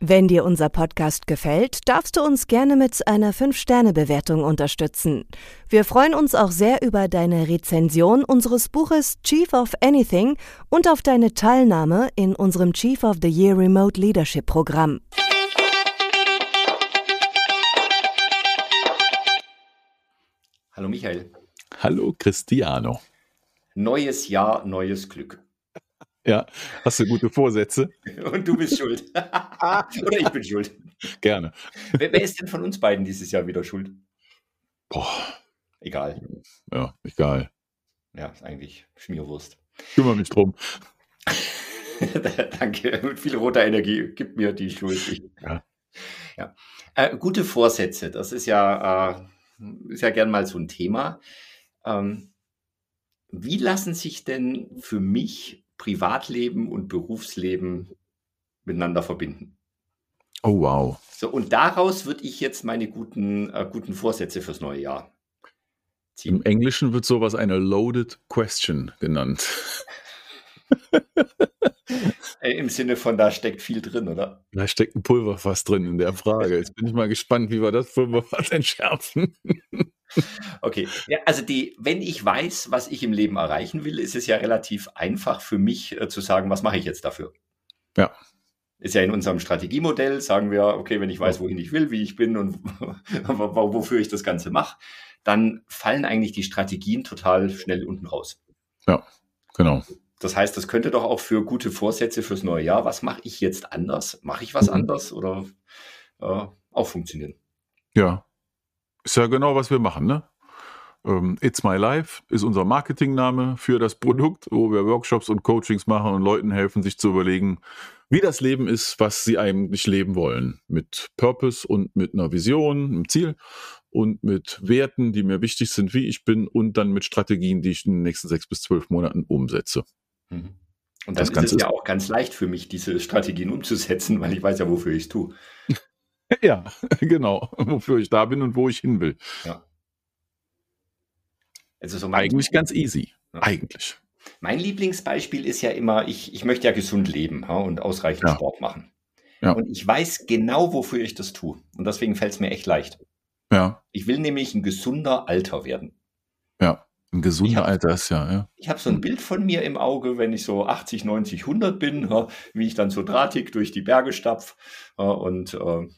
Wenn dir unser Podcast gefällt, darfst du uns gerne mit einer 5-Sterne-Bewertung unterstützen. Wir freuen uns auch sehr über deine Rezension unseres Buches Chief of Anything und auf deine Teilnahme in unserem Chief of the Year Remote Leadership Programm. Hallo Michael. Hallo Cristiano. Neues Jahr, neues Glück. Ja, hast du gute Vorsätze? Und du bist schuld. Oder ich bin schuld. Gerne. Wer, wer, ist denn von uns beiden dieses Jahr wieder schuld? Boah. Egal. Ja, egal. Ja, ist eigentlich Schmierwurst. Kümmere mich drum. Danke. Mit viel roter Energie. Gib mir die Schuld. Ja. ja. Äh, gute Vorsätze, das ist ja, äh, ist ja gern mal so ein Thema. Ähm, wie lassen sich denn für mich Privatleben und Berufsleben miteinander verbinden. Oh wow. So, und daraus würde ich jetzt meine guten, äh, guten Vorsätze fürs neue Jahr ziehen. Im Englischen wird sowas eine loaded question genannt. Äh, Im Sinne von, da steckt viel drin, oder? Da steckt ein Pulverfass drin in der Frage. Jetzt bin ich mal gespannt, wie wir das Pulverfass entschärfen. Okay, ja, also die, wenn ich weiß, was ich im Leben erreichen will, ist es ja relativ einfach für mich äh, zu sagen, was mache ich jetzt dafür? Ja. Ist ja in unserem Strategiemodell, sagen wir, okay, wenn ich weiß, wohin ich will, wie ich bin und wofür ich das Ganze mache, dann fallen eigentlich die Strategien total schnell unten raus. Ja, genau. Das heißt, das könnte doch auch für gute Vorsätze fürs neue Jahr, was mache ich jetzt anders? Mache ich was mhm. anders oder äh, auch funktionieren? Ja, ist ja genau, was wir machen, ne? Ähm, It's My Life ist unser Marketingname für das Produkt, wo wir Workshops und Coachings machen und Leuten helfen, sich zu überlegen, wie das Leben ist, was sie eigentlich leben wollen. Mit Purpose und mit einer Vision, einem Ziel und mit Werten, die mir wichtig sind, wie ich bin und dann mit Strategien, die ich in den nächsten sechs bis zwölf Monaten umsetze. Mhm. Und das, das ist es ja auch ganz leicht für mich, diese Strategien umzusetzen, weil ich weiß ja, wofür ich es tue. Ja, genau. Wofür ich da bin und wo ich hin will. Ja. Also so Eigentlich ganz easy. Ja. Eigentlich. Mein Lieblingsbeispiel ist ja immer, ich, ich möchte ja gesund leben ja, und ausreichend ja. Sport machen. Ja. Und ich weiß genau, wofür ich das tue. Und deswegen fällt es mir echt leicht. Ja. Ich will nämlich ein gesunder Alter werden. Ja, ein gesunder hab, Alter ist ja, ja. Ich habe so ein Bild von mir im Auge, wenn ich so 80, 90, 100 bin, wie ich dann so drahtig durch die Berge stapf und äh,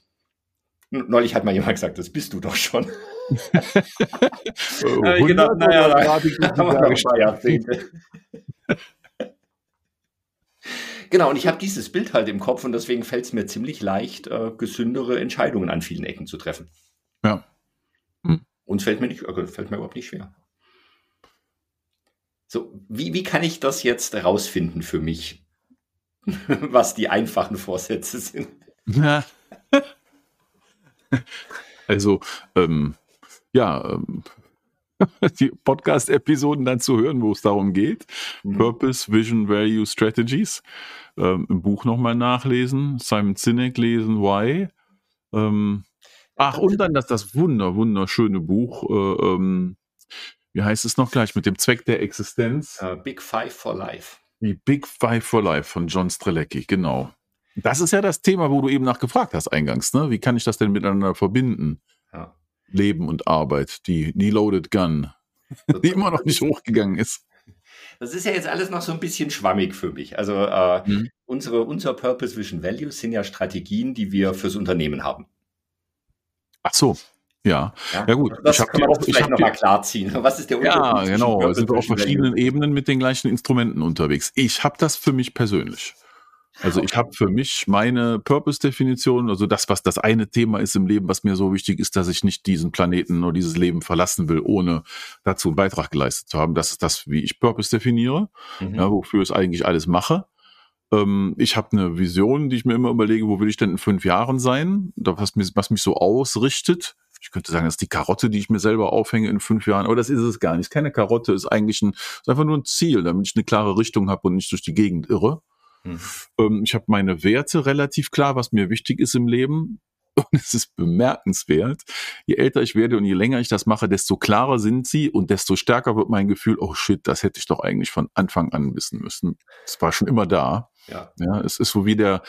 Neulich hat mal jemand gesagt, das bist du doch schon. oh, äh, gedacht, naja, da Genau, und ich habe dieses Bild halt im Kopf und deswegen fällt es mir ziemlich leicht, äh, gesündere Entscheidungen an vielen Ecken zu treffen. Ja. Hm. Uns fällt mir nicht, äh, fällt mir überhaupt nicht schwer. So, wie, wie kann ich das jetzt rausfinden für mich, was die einfachen Vorsätze sind? Ja. Also, ähm, ja, ähm, die Podcast-Episoden dann zu hören, wo es darum geht. Mhm. Purpose, Vision, Value, Strategies. Ähm, Im Buch nochmal nachlesen. Simon Sinek lesen, Why. Ähm, ach, und dann das, das wunder, wunderschöne Buch. Äh, ähm, wie heißt es noch gleich? Mit dem Zweck der Existenz. Uh, Big Five for Life. Die Big Five for Life von John Strelecki, genau. Das ist ja das Thema, wo du eben nachgefragt hast eingangs. Ne? Wie kann ich das denn miteinander verbinden? Ja. Leben und Arbeit, die, die Loaded Gun, die immer noch nicht hochgegangen ist. Das ist ja jetzt alles noch so ein bisschen schwammig für mich. Also äh, mhm. unsere, unser Purpose Vision Values sind ja Strategien, die wir fürs Unternehmen haben. Ach so, ja, ja, ja gut. Das ich kann man auch, vielleicht nochmal klarziehen. Was ist der Unterschied? Ja, genau. Wir sind auf verschiedenen Ebenen mit den gleichen Instrumenten unterwegs. Ich habe das für mich persönlich. Also ich habe für mich meine Purpose-Definition, also das, was das eine Thema ist im Leben, was mir so wichtig ist, dass ich nicht diesen Planeten oder dieses Leben verlassen will, ohne dazu einen Beitrag geleistet zu haben. Das ist das, wie ich Purpose definiere, mhm. ja, wofür ich eigentlich alles mache. Ähm, ich habe eine Vision, die ich mir immer überlege, wo will ich denn in fünf Jahren sein, was mich, was mich so ausrichtet. Ich könnte sagen, das ist die Karotte, die ich mir selber aufhänge in fünf Jahren, aber das ist es gar nicht. Keine Karotte ist eigentlich ein, ist einfach nur ein Ziel, damit ich eine klare Richtung habe und nicht durch die Gegend irre. Mhm. Ähm, ich habe meine Werte relativ klar, was mir wichtig ist im Leben. Und es ist bemerkenswert, je älter ich werde und je länger ich das mache, desto klarer sind sie und desto stärker wird mein Gefühl, oh shit, das hätte ich doch eigentlich von Anfang an wissen müssen. Es war schon immer da. Ja. ja es ist so wie der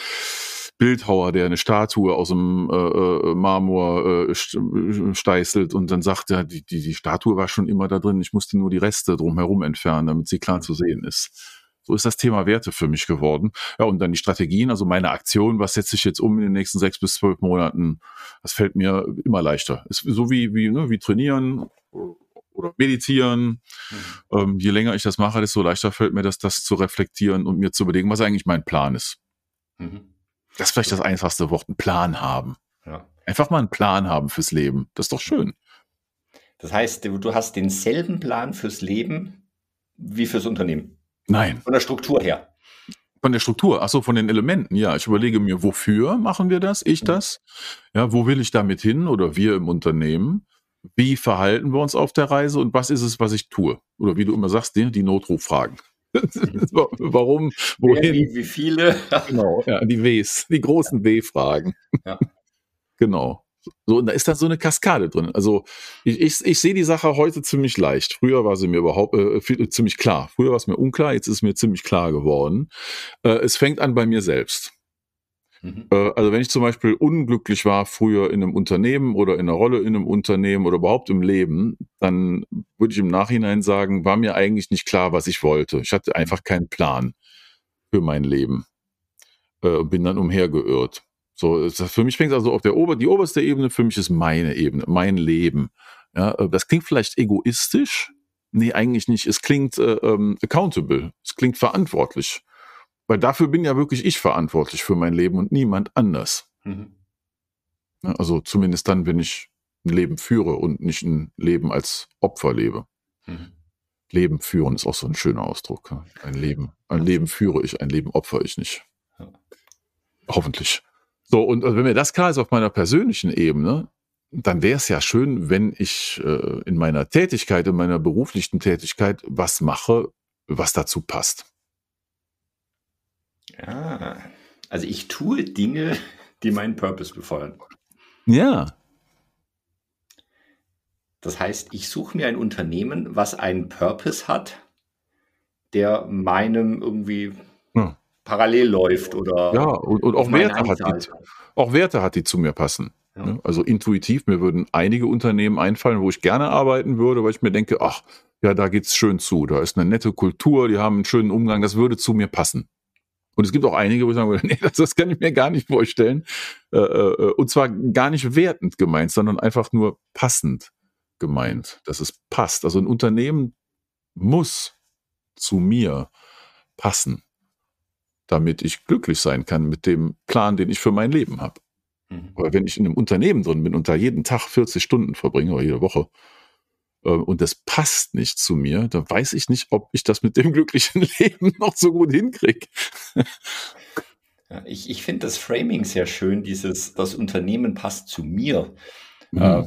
Bildhauer, der eine Statue aus dem äh, äh Marmor äh, steißelt und dann sagt er, die, die, die Statue war schon immer da drin, ich musste nur die Reste drumherum entfernen, damit sie klar mhm. zu sehen ist. So ist das Thema Werte für mich geworden. Ja, und dann die Strategien, also meine Aktion, was setze ich jetzt um in den nächsten sechs bis zwölf Monaten, das fällt mir immer leichter. Ist so wie, wie, ne, wie trainieren oder meditieren. Mhm. Ähm, je länger ich das mache, desto leichter fällt mir das, das zu reflektieren und mir zu überlegen, was eigentlich mein Plan ist. Mhm. Das ist vielleicht das einfachste Wort, einen Plan haben. Ja. Einfach mal einen Plan haben fürs Leben. Das ist doch schön. Das heißt, du hast denselben Plan fürs Leben wie fürs Unternehmen. Nein. Von der Struktur her. Von der Struktur, achso, von den Elementen, ja. Ich überlege mir, wofür machen wir das, ich mhm. das? Ja, wo will ich damit hin oder wir im Unternehmen? Wie verhalten wir uns auf der Reise und was ist es, was ich tue? Oder wie du immer sagst, die, die Notrufragen. Warum? Wohin? Wie, wie viele? genau, ja, die Ws, die großen W-Fragen. Ja. genau. So, und da ist dann so eine Kaskade drin. Also ich, ich, ich sehe die Sache heute ziemlich leicht. Früher war sie mir überhaupt äh, viel, ziemlich klar. Früher war es mir unklar, jetzt ist es mir ziemlich klar geworden. Äh, es fängt an bei mir selbst. Mhm. Äh, also wenn ich zum Beispiel unglücklich war früher in einem Unternehmen oder in einer Rolle in einem Unternehmen oder überhaupt im Leben, dann würde ich im Nachhinein sagen, war mir eigentlich nicht klar, was ich wollte. Ich hatte einfach keinen Plan für mein Leben. Äh, bin dann umhergeirrt. So, für mich fängt also auf der Ober, die oberste Ebene, für mich ist meine Ebene, mein Leben. Ja, äh, das klingt vielleicht egoistisch. Nee, eigentlich nicht. Es klingt äh, ähm, accountable. Es klingt verantwortlich. Weil dafür bin ja wirklich ich verantwortlich für mein Leben und niemand anders. Mhm. Ja, also zumindest dann, wenn ich ein Leben führe und nicht ein Leben als Opfer lebe. Mhm. Leben führen ist auch so ein schöner Ausdruck. Ein Leben, ein Leben führe ich, ein Leben opfere ich nicht. Hoffentlich. So, und wenn mir das klar ist auf meiner persönlichen Ebene, dann wäre es ja schön, wenn ich äh, in meiner Tätigkeit, in meiner beruflichen Tätigkeit was mache, was dazu passt. Ja, also ich tue Dinge, die meinen Purpose befeuern. Ja. Das heißt, ich suche mir ein Unternehmen, was einen Purpose hat, der meinem irgendwie parallel läuft oder. Ja, und, und auch, Werte hat die, auch Werte hat, die zu mir passen. Ja. Ne? Also intuitiv, mir würden einige Unternehmen einfallen, wo ich gerne arbeiten würde, weil ich mir denke, ach, ja, da geht's schön zu, da ist eine nette Kultur, die haben einen schönen Umgang, das würde zu mir passen. Und es gibt auch einige, wo ich würde, nee, das, das kann ich mir gar nicht vorstellen. Äh, äh, und zwar gar nicht wertend gemeint, sondern einfach nur passend gemeint, dass es passt. Also ein Unternehmen muss zu mir passen damit ich glücklich sein kann mit dem Plan, den ich für mein Leben habe. Mhm. Aber wenn ich in einem Unternehmen drin bin und da jeden Tag 40 Stunden verbringe oder jede Woche äh, und das passt nicht zu mir, dann weiß ich nicht, ob ich das mit dem glücklichen Leben noch so gut hinkriege. Ja, ich ich finde das Framing sehr schön, dieses, das Unternehmen passt zu mir. Mhm. Äh,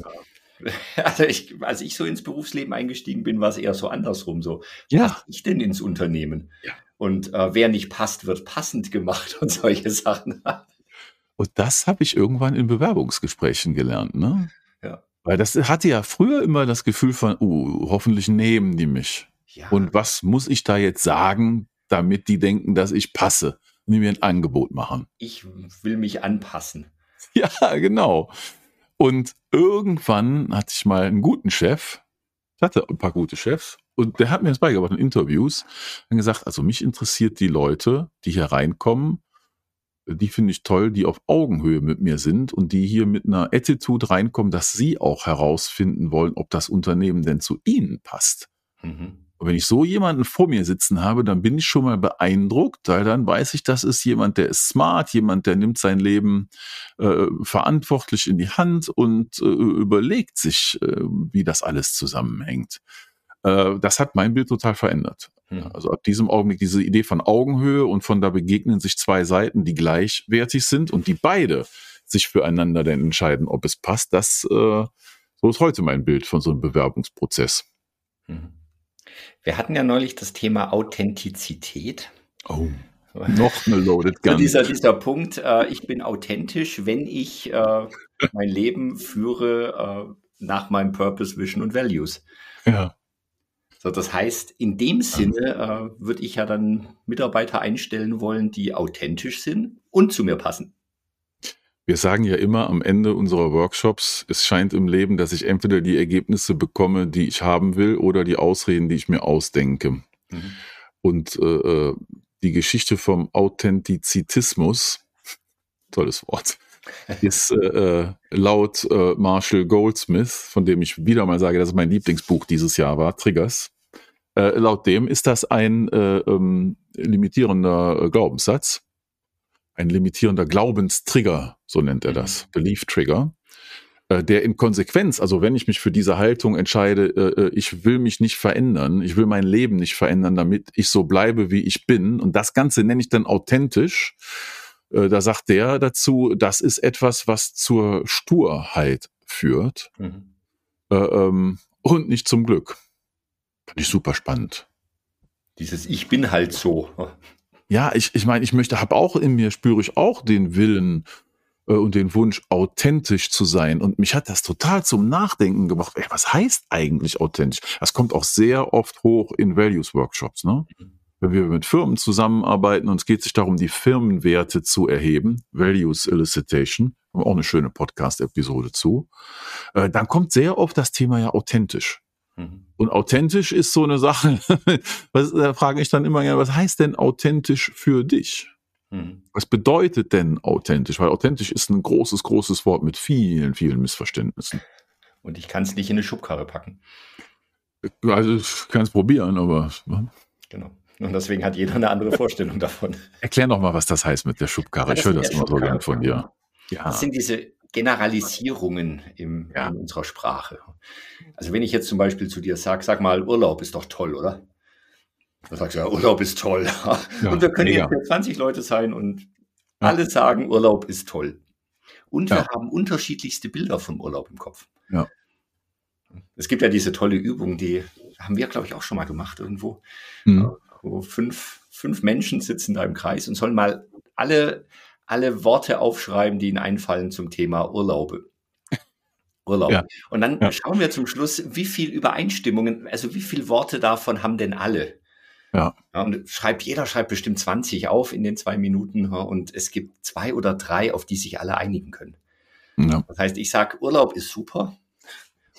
also ich, als ich so ins Berufsleben eingestiegen bin, war es eher so andersrum. So, ja. was ich denn ins Unternehmen? Ja. Und äh, wer nicht passt, wird passend gemacht und solche Sachen. und das habe ich irgendwann in Bewerbungsgesprächen gelernt, ne? Ja. Weil das hatte ja früher immer das Gefühl von, uh, hoffentlich nehmen die mich. Ja. Und was muss ich da jetzt sagen, damit die denken, dass ich passe und die mir ein Angebot machen? Ich will mich anpassen. Ja, genau. Und irgendwann hatte ich mal einen guten Chef. Hatte ein paar gute Chefs und der hat mir das beigebracht in Interviews. Dann gesagt, also mich interessiert die Leute, die hier reinkommen, die finde ich toll, die auf Augenhöhe mit mir sind und die hier mit einer Attitude reinkommen, dass sie auch herausfinden wollen, ob das Unternehmen denn zu ihnen passt. Mhm. Und wenn ich so jemanden vor mir sitzen habe, dann bin ich schon mal beeindruckt, weil dann weiß ich, das ist jemand, der ist smart, jemand, der nimmt sein Leben äh, verantwortlich in die Hand und äh, überlegt sich, äh, wie das alles zusammenhängt. Äh, das hat mein Bild total verändert. Hm. Also ab diesem Augenblick diese Idee von Augenhöhe und von da begegnen sich zwei Seiten, die gleichwertig sind und die beide sich füreinander dann entscheiden, ob es passt. Das äh, so ist heute mein Bild von so einem Bewerbungsprozess. Hm. Wir hatten ja neulich das Thema Authentizität. Oh. Noch eine Loaded Gun. dieser, dieser Punkt, äh, ich bin authentisch, wenn ich äh, mein Leben führe äh, nach meinem Purpose, Vision und Values. Ja. So, das heißt, in dem Sinne äh, würde ich ja dann Mitarbeiter einstellen wollen, die authentisch sind und zu mir passen. Wir sagen ja immer am Ende unserer Workshops, es scheint im Leben, dass ich entweder die Ergebnisse bekomme, die ich haben will, oder die Ausreden, die ich mir ausdenke. Mhm. Und äh, äh die Geschichte vom Authentizitismus, tolles Wort, ist äh, äh, laut äh, Marshall Goldsmith, von dem ich wieder mal sage, dass es mein Lieblingsbuch dieses Jahr war, Triggers. Äh, laut dem ist das ein äh, ähm, limitierender Glaubenssatz, ein limitierender Glaubenstrigger, so nennt er das, mhm. Belief Trigger, äh, der in Konsequenz, also wenn ich mich für diese Haltung entscheide, äh, äh, ich will mich nicht verändern, ich will mein Leben nicht verändern, damit ich so bleibe, wie ich bin, und das Ganze nenne ich dann authentisch, da sagt der dazu, das ist etwas, was zur Sturheit führt mhm. ähm, und nicht zum Glück. Fand ich super spannend. Dieses Ich bin halt so. Ja, ich, ich meine, ich möchte, habe auch in mir, spüre ich auch den Willen äh, und den Wunsch, authentisch zu sein. Und mich hat das total zum Nachdenken gemacht. Ey, was heißt eigentlich authentisch? Das kommt auch sehr oft hoch in Values-Workshops. Ne? Mhm. Wenn wir mit Firmen zusammenarbeiten und es geht sich darum, die Firmenwerte zu erheben, Values Elicitation, auch eine schöne Podcast-Episode zu, äh, dann kommt sehr oft das Thema ja authentisch. Mhm. Und authentisch ist so eine Sache, was, da frage ich dann immer gerne, was heißt denn authentisch für dich? Mhm. Was bedeutet denn authentisch? Weil authentisch ist ein großes, großes Wort mit vielen, vielen Missverständnissen. Und ich kann es nicht in eine Schubkarre packen. Also ich kann es probieren, aber. Genau. Und deswegen hat jeder eine andere Vorstellung davon. Erklär doch mal, was das heißt mit der Schubkarre. Ja, ich höre das immer so gern von dir. Ja. Das sind diese Generalisierungen im, ja. in unserer Sprache. Also wenn ich jetzt zum Beispiel zu dir sage, sag mal, Urlaub ist doch toll, oder? Dann sagst du, ja, Urlaub ist toll. Ja, und wir können mega. jetzt 20 Leute sein und alle sagen, Urlaub ist toll. Und wir haben unterschiedlichste Bilder vom Urlaub im Kopf. Ja. Es gibt ja diese tolle Übung, die haben wir, glaube ich, auch schon mal gemacht irgendwo. Mhm. Wo fünf, fünf Menschen sitzen da im Kreis und sollen mal alle alle Worte aufschreiben, die ihnen einfallen zum Thema Urlaube. Urlaub. Ja. Und dann ja. schauen wir zum Schluss, wie viel Übereinstimmungen, also wie viele Worte davon haben denn alle? Ja. ja. und schreibt, jeder schreibt bestimmt 20 auf in den zwei Minuten und es gibt zwei oder drei, auf die sich alle einigen können. Das heißt, ich sage, Urlaub ist super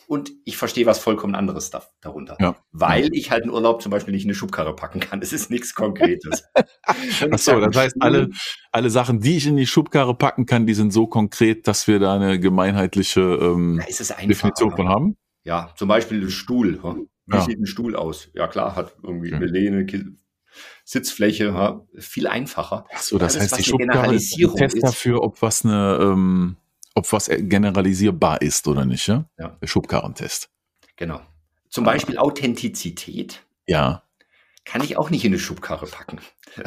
und ich verstehe was vollkommen anderes da, darunter. Ja. Weil ich halt einen Urlaub zum Beispiel nicht in eine Schubkarre packen kann. Es ist nichts Konkretes. Ach so, das heißt, alle, alle Sachen, die ich in die Schubkarre packen kann, die sind so konkret, dass wir da eine gemeinheitliche ähm, Definition von haben? Ja, zum Beispiel ein Stuhl. Wie ja. sieht ein Stuhl aus? Ja klar, hat irgendwie okay. eine Lehne, Sitzfläche, ja, viel einfacher. Ach so, das Alles, heißt, die Schubkarre ist ein Test dafür, ob was eine... Ähm, ob was generalisierbar ist oder nicht, ja? ja. Der Schubkarrentest. Genau. Zum Beispiel Authentizität. Ja. Kann ich auch nicht in eine Schubkarre packen.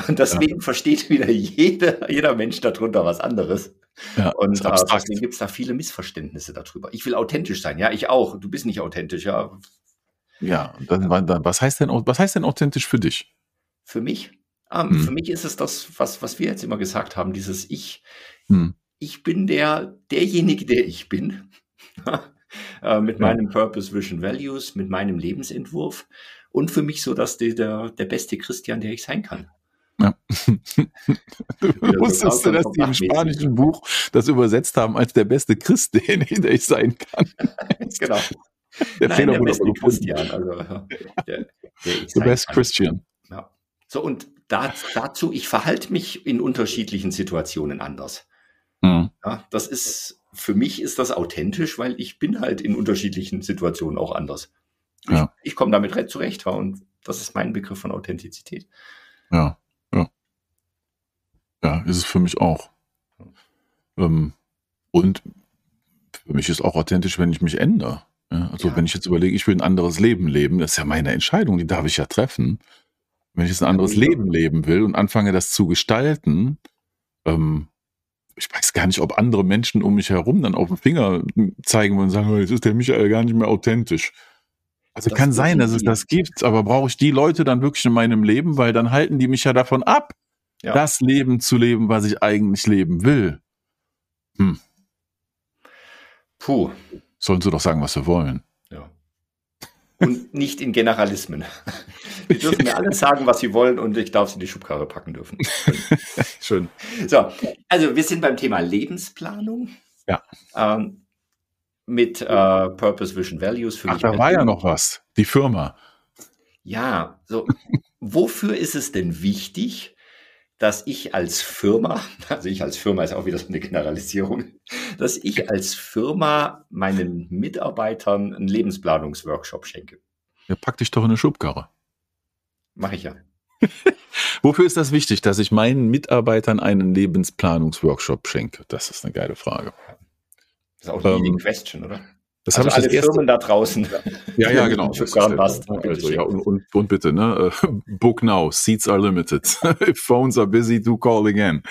Und deswegen ja. versteht wieder jeder, jeder Mensch darunter was anderes. Ja, und äh, deswegen gibt es da viele Missverständnisse darüber. Ich will authentisch sein, ja, ich auch. Du bist nicht authentisch, ja. Ja, dann, dann, was, heißt denn, was heißt denn authentisch für dich? Für mich? Ähm, hm. Für mich ist es das, was, was wir jetzt immer gesagt haben, dieses Ich. Hm ich bin der, derjenige, der ich bin, äh, mit meinem Purpose, Vision, Values, mit meinem Lebensentwurf und für mich so, dass der, der, der beste Christian, der ich sein kann. Ja. du wusstest du, dass die im spanischen Buch das übersetzt haben als der beste Christ, den ich sein kann. genau. Der Nein, Fehler der beste Christian, also der, der The best kann. Christian. Ja. So, und da, dazu, ich verhalte mich in unterschiedlichen Situationen anders. Mhm. Ja, das ist, für mich ist das authentisch, weil ich bin halt in unterschiedlichen Situationen auch anders. Ja. Ich, ich komme damit zurecht und das ist mein Begriff von Authentizität. Ja, ja. Ja, ist es für mich auch. Ähm, und für mich ist auch authentisch, wenn ich mich ändere. Ja, also ja. wenn ich jetzt überlege, ich will ein anderes Leben leben, das ist ja meine Entscheidung, die darf ich ja treffen. Wenn ich jetzt ein anderes Leben leben will und anfange, das zu gestalten, ähm, ich weiß gar nicht, ob andere Menschen um mich herum dann auf den Finger zeigen und sagen, jetzt ist der Michael gar nicht mehr authentisch. Also das kann sein, dass es das gibt, aber brauche ich die Leute dann wirklich in meinem Leben, weil dann halten die mich ja davon ab, ja. das Leben zu leben, was ich eigentlich leben will. Hm. Puh. Sollen sie doch sagen, was sie wollen. Und nicht in Generalismen. Die dürfen mir alles sagen, was sie wollen und ich darf sie in die Schubkarre packen dürfen. Schön. So, also wir sind beim Thema Lebensplanung. Ja. Ähm, mit äh, Purpose, Vision, Values. Für Ach, da war ja noch was. Die Firma. Ja, so. wofür ist es denn wichtig, dass ich als Firma, also ich als Firma ist auch wieder so eine Generalisierung, dass ich als Firma meinen Mitarbeitern einen Lebensplanungsworkshop schenke. Ja, pack dich doch in eine Schubkarre. Mache ich ja. Wofür ist das wichtig, dass ich meinen Mitarbeitern einen Lebensplanungsworkshop schenke? Das ist eine geile Frage. Das ist auch die ähm, Question, oder? Das also habe ich alle Firmen da draußen. Ja, ja, genau. Also, ja, und, und, und, bitte, ne? Book now, seats are limited. If phones are busy, do call again.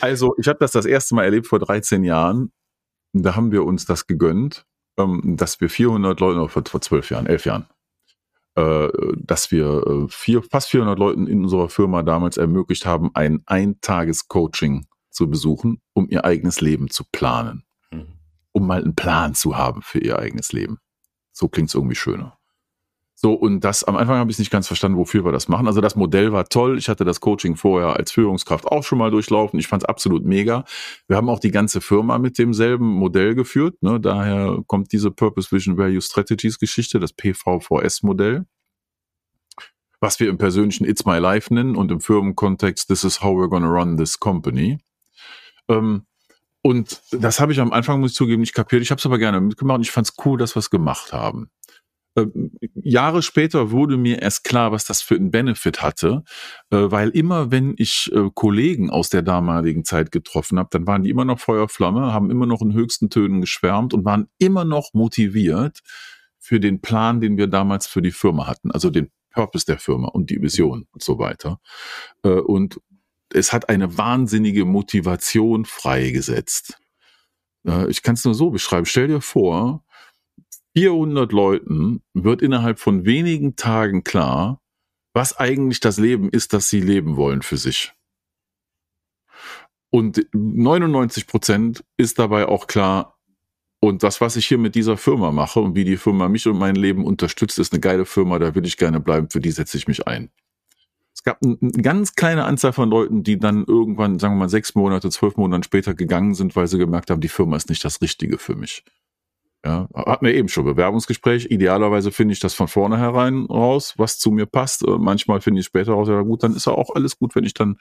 also, ich habe das das erste Mal erlebt vor 13 Jahren. Da haben wir uns das gegönnt, ähm, dass wir 400 Leute, vor, vor 12 Jahren, 11 Jahren, äh, dass wir äh, vier, fast 400 Leuten in unserer Firma damals ermöglicht haben, ein Eintages-Coaching zu besuchen, um ihr eigenes Leben zu planen um mal einen Plan zu haben für ihr eigenes Leben. So klingt es irgendwie schöner. So, und das, am Anfang habe ich nicht ganz verstanden, wofür wir das machen. Also das Modell war toll. Ich hatte das Coaching vorher als Führungskraft auch schon mal durchlaufen. Ich fand es absolut mega. Wir haben auch die ganze Firma mit demselben Modell geführt. Ne? Daher kommt diese Purpose Vision Value Strategies Geschichte, das PVVS-Modell, was wir im persönlichen It's My Life nennen und im Firmenkontext This is how we're gonna run this company. Ähm, und das habe ich am Anfang, muss ich zugeben, nicht kapiert. Ich habe es aber gerne mitgemacht und ich fand es cool, dass wir es gemacht haben. Ähm, Jahre später wurde mir erst klar, was das für einen Benefit hatte, äh, weil immer, wenn ich äh, Kollegen aus der damaligen Zeit getroffen habe, dann waren die immer noch Feuerflamme, haben immer noch in höchsten Tönen geschwärmt und waren immer noch motiviert für den Plan, den wir damals für die Firma hatten, also den Purpose der Firma und die Vision und so weiter. Äh, und es hat eine wahnsinnige Motivation freigesetzt. Ich kann es nur so beschreiben. Stell dir vor, 400 Leuten wird innerhalb von wenigen Tagen klar, was eigentlich das Leben ist, das sie leben wollen für sich. Und 99 Prozent ist dabei auch klar, und das, was ich hier mit dieser Firma mache und wie die Firma mich und mein Leben unterstützt, ist eine geile Firma, da will ich gerne bleiben, für die setze ich mich ein gab eine ganz kleine Anzahl von Leuten, die dann irgendwann, sagen wir mal, sechs Monate, zwölf Monate später gegangen sind, weil sie gemerkt haben, die Firma ist nicht das Richtige für mich. Ja, hatten wir eben schon Bewerbungsgespräch. Idealerweise finde ich das von vornherein raus, was zu mir passt. Äh, manchmal finde ich später raus, ja gut, dann ist ja auch alles gut, wenn ich dann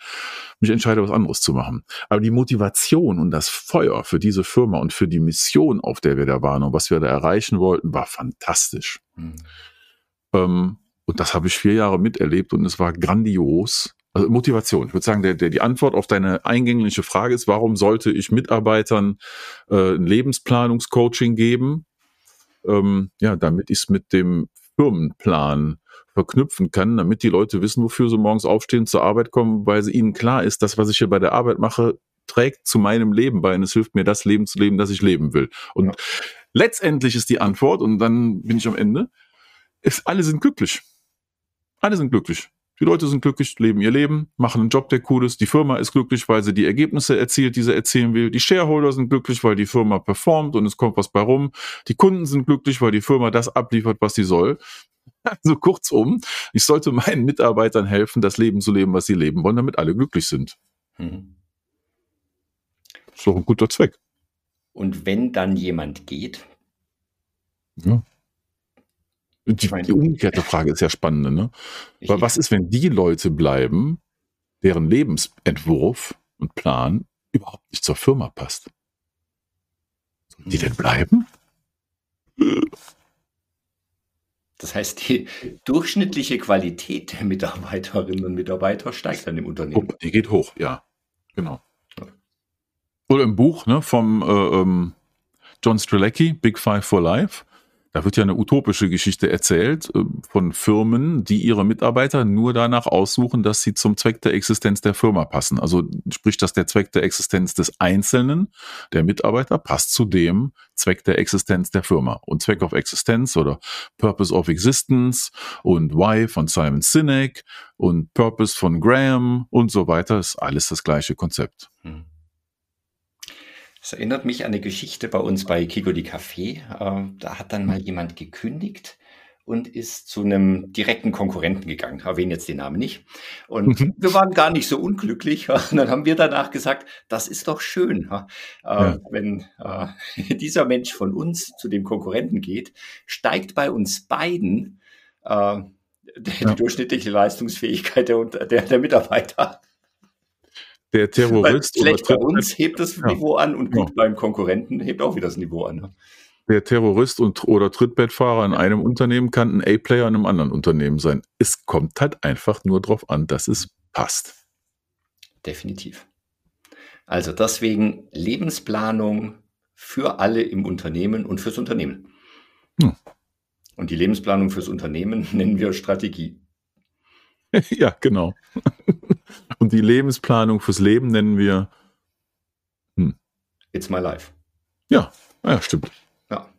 mich entscheide, was anderes zu machen. Aber die Motivation und das Feuer für diese Firma und für die Mission, auf der wir da waren und was wir da erreichen wollten, war fantastisch. Mhm. Ähm, und das habe ich vier Jahre miterlebt und es war grandios. Also Motivation. Ich würde sagen, der, der, die Antwort auf deine eingängliche Frage ist, warum sollte ich Mitarbeitern äh, ein Lebensplanungscoaching geben? Ähm, ja, damit ich es mit dem Firmenplan verknüpfen kann, damit die Leute wissen, wofür sie morgens aufstehen, zur Arbeit kommen, weil sie ihnen klar ist, das, was ich hier bei der Arbeit mache, trägt zu meinem Leben bei und es hilft mir, das Leben zu leben, das ich leben will. Und ja. letztendlich ist die Antwort, und dann bin ich am Ende, ist, alle sind glücklich. Alle sind glücklich. Die Leute sind glücklich, leben ihr Leben, machen einen Job, der cool ist. Die Firma ist glücklich, weil sie die Ergebnisse erzielt, die sie erzielen will. Die Shareholder sind glücklich, weil die Firma performt und es kommt was bei rum. Die Kunden sind glücklich, weil die Firma das abliefert, was sie soll. Also kurzum, ich sollte meinen Mitarbeitern helfen, das Leben zu leben, was sie leben wollen, damit alle glücklich sind. Mhm. ist doch ein guter Zweck. Und wenn dann jemand geht, ja. Die, die umgekehrte Frage ist ja spannend, ne? Aber was ist, wenn die Leute bleiben, deren Lebensentwurf und Plan überhaupt nicht zur Firma passt? Sollen die denn bleiben? Das heißt, die durchschnittliche Qualität der Mitarbeiterinnen und Mitarbeiter steigt dann im Unternehmen. Oh, die geht hoch, ja. Genau. Oder im Buch ne, vom äh, ähm, John Strelecki, Big Five for Life Da wird ja eine utopische Geschichte erzählt äh, von Firmen, die ihre Mitarbeiter nur danach aussuchen, dass sie zum Zweck der Existenz der Firma passen. Also sprich, dass der Zweck der Existenz des Einzelnen, der Mitarbeiter, passt zu dem Zweck der Existenz der Firma. Und Zweck of Existenz oder Purpose of Existence und Why von Simon Sinek und Purpose von Graham und so weiter ist alles das gleiche Konzept. Hm. Das erinnert mich an eine Geschichte bei uns bei Kiko die Café. Äh, da hat dann mal jemand gekündigt und ist zu einem direkten Konkurrenten gegangen. Erwähne jetzt den Namen nicht. Und mhm. wir waren gar nicht so unglücklich. Und dann haben wir danach gesagt, das ist doch schön, ja. wenn äh, dieser Mensch von uns zu dem Konkurrenten geht, steigt bei uns beiden äh, die ja. durchschnittliche Leistungsfähigkeit der, der, der Mitarbeiter der Terrorist. schlecht bei uns hebt das ja. Niveau an und gut ja. beim Konkurrenten hebt auch wieder das Niveau an. Ne? Der Terrorist und, oder Trittbettfahrer in einem Unternehmen kann ein A-Player in einem anderen Unternehmen sein. Es kommt halt einfach nur darauf an, dass es passt. Definitiv. Also deswegen Lebensplanung für alle im Unternehmen und fürs Unternehmen. Hm. Und die Lebensplanung fürs Unternehmen nennen wir Strategie. ja, genau. Und die Lebensplanung fürs Leben nennen wir hm. It's My Life. Ja, ja, stimmt. Ja.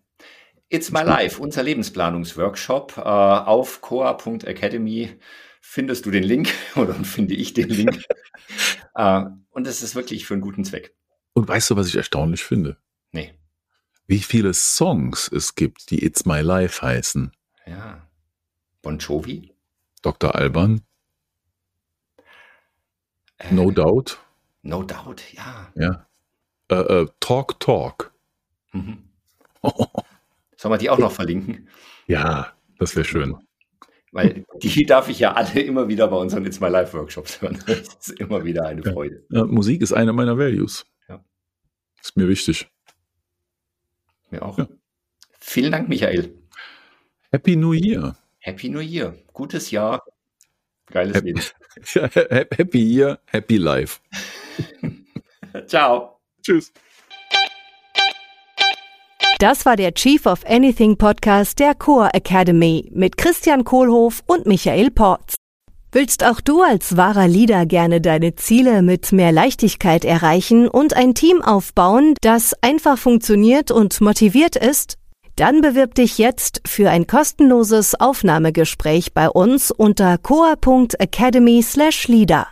It's My Life, unser Lebensplanungsworkshop äh, auf coa.academy findest du den Link oder finde ich den Link. äh, und es ist wirklich für einen guten Zweck. Und weißt du, was ich erstaunlich finde? Nee. Wie viele Songs es gibt, die It's My Life heißen. Ja. Bon Jovi? Dr. Alban. Äh, no Doubt. No Doubt, ja. Ja. Äh, äh, talk Talk. Mhm. Sollen wir die auch noch verlinken? Ja, das wäre schön. Weil die darf ich ja alle immer wieder bei unseren It's My Life Workshops hören. Das ist immer wieder eine Freude. Ja, Musik ist eine meiner Values. Ja. Ist mir wichtig. Mir auch. Ja. Vielen Dank, Michael. Happy New Year. Happy New Year. Gutes Jahr. Geiles happy, Leben. happy Year, Happy Life. Ciao. Tschüss. Das war der Chief of Anything Podcast der Core Academy mit Christian Kohlhoff und Michael Porz. Willst auch du als wahrer Leader gerne deine Ziele mit mehr Leichtigkeit erreichen und ein Team aufbauen, das einfach funktioniert und motiviert ist? Dann bewirb dich jetzt für ein kostenloses Aufnahmegespräch bei uns unter coa.academy/leader.